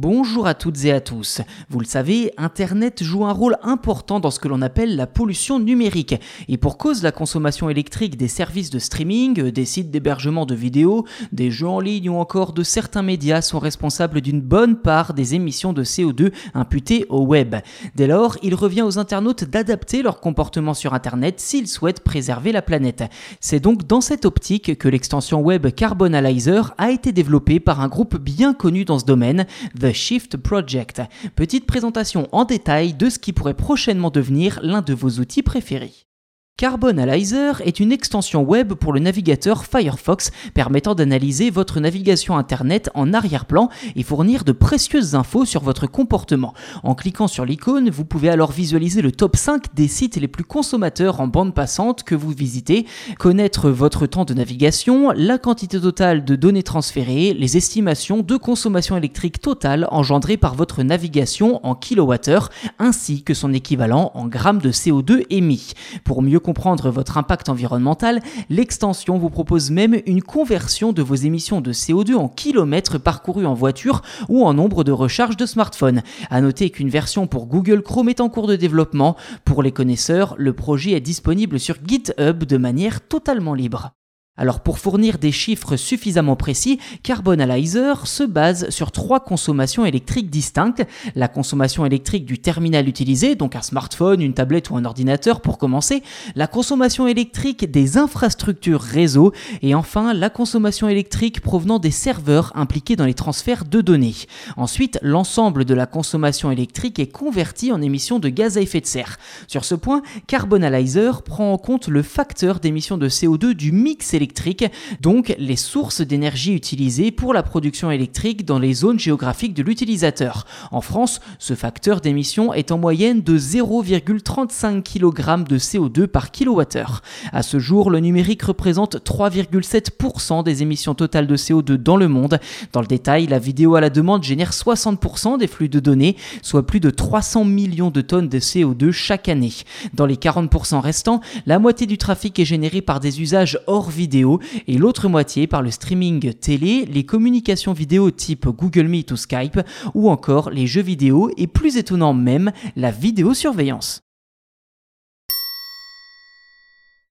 Bonjour à toutes et à tous. Vous le savez, Internet joue un rôle important dans ce que l'on appelle la pollution numérique. Et pour cause, la consommation électrique des services de streaming, des sites d'hébergement de vidéos, des jeux en ligne ou encore de certains médias sont responsables d'une bonne part des émissions de CO2 imputées au web. Dès lors, il revient aux internautes d'adapter leur comportement sur Internet s'ils souhaitent préserver la planète. C'est donc dans cette optique que l'extension web Carbonalizer a été développée par un groupe bien connu dans ce domaine, Shift Project. Petite présentation en détail de ce qui pourrait prochainement devenir l'un de vos outils préférés. Carbonalizer est une extension web pour le navigateur Firefox permettant d'analyser votre navigation Internet en arrière-plan et fournir de précieuses infos sur votre comportement. En cliquant sur l'icône, vous pouvez alors visualiser le top 5 des sites les plus consommateurs en bande passante que vous visitez, connaître votre temps de navigation, la quantité totale de données transférées, les estimations de consommation électrique totale engendrée par votre navigation en kilowattheure, ainsi que son équivalent en grammes de CO2 émis. Pour mieux comprendre votre impact environnemental, l'extension vous propose même une conversion de vos émissions de CO2 en kilomètres parcourus en voiture ou en nombre de recharges de smartphone. À noter qu'une version pour Google Chrome est en cours de développement. Pour les connaisseurs, le projet est disponible sur GitHub de manière totalement libre. Alors pour fournir des chiffres suffisamment précis, Carbonalizer se base sur trois consommations électriques distinctes. La consommation électrique du terminal utilisé, donc un smartphone, une tablette ou un ordinateur pour commencer, la consommation électrique des infrastructures réseau et enfin la consommation électrique provenant des serveurs impliqués dans les transferts de données. Ensuite, l'ensemble de la consommation électrique est converti en émissions de gaz à effet de serre. Sur ce point, Carbonalizer prend en compte le facteur d'émission de CO2 du mix électrique donc les sources d'énergie utilisées pour la production électrique dans les zones géographiques de l'utilisateur. En France, ce facteur d'émission est en moyenne de 0,35 kg de CO2 par kWh. À ce jour, le numérique représente 3,7% des émissions totales de CO2 dans le monde. Dans le détail, la vidéo à la demande génère 60% des flux de données, soit plus de 300 millions de tonnes de CO2 chaque année. Dans les 40% restants, la moitié du trafic est généré par des usages hors et l'autre moitié par le streaming télé, les communications vidéo type Google Meet ou Skype ou encore les jeux vidéo et plus étonnant même, la vidéosurveillance.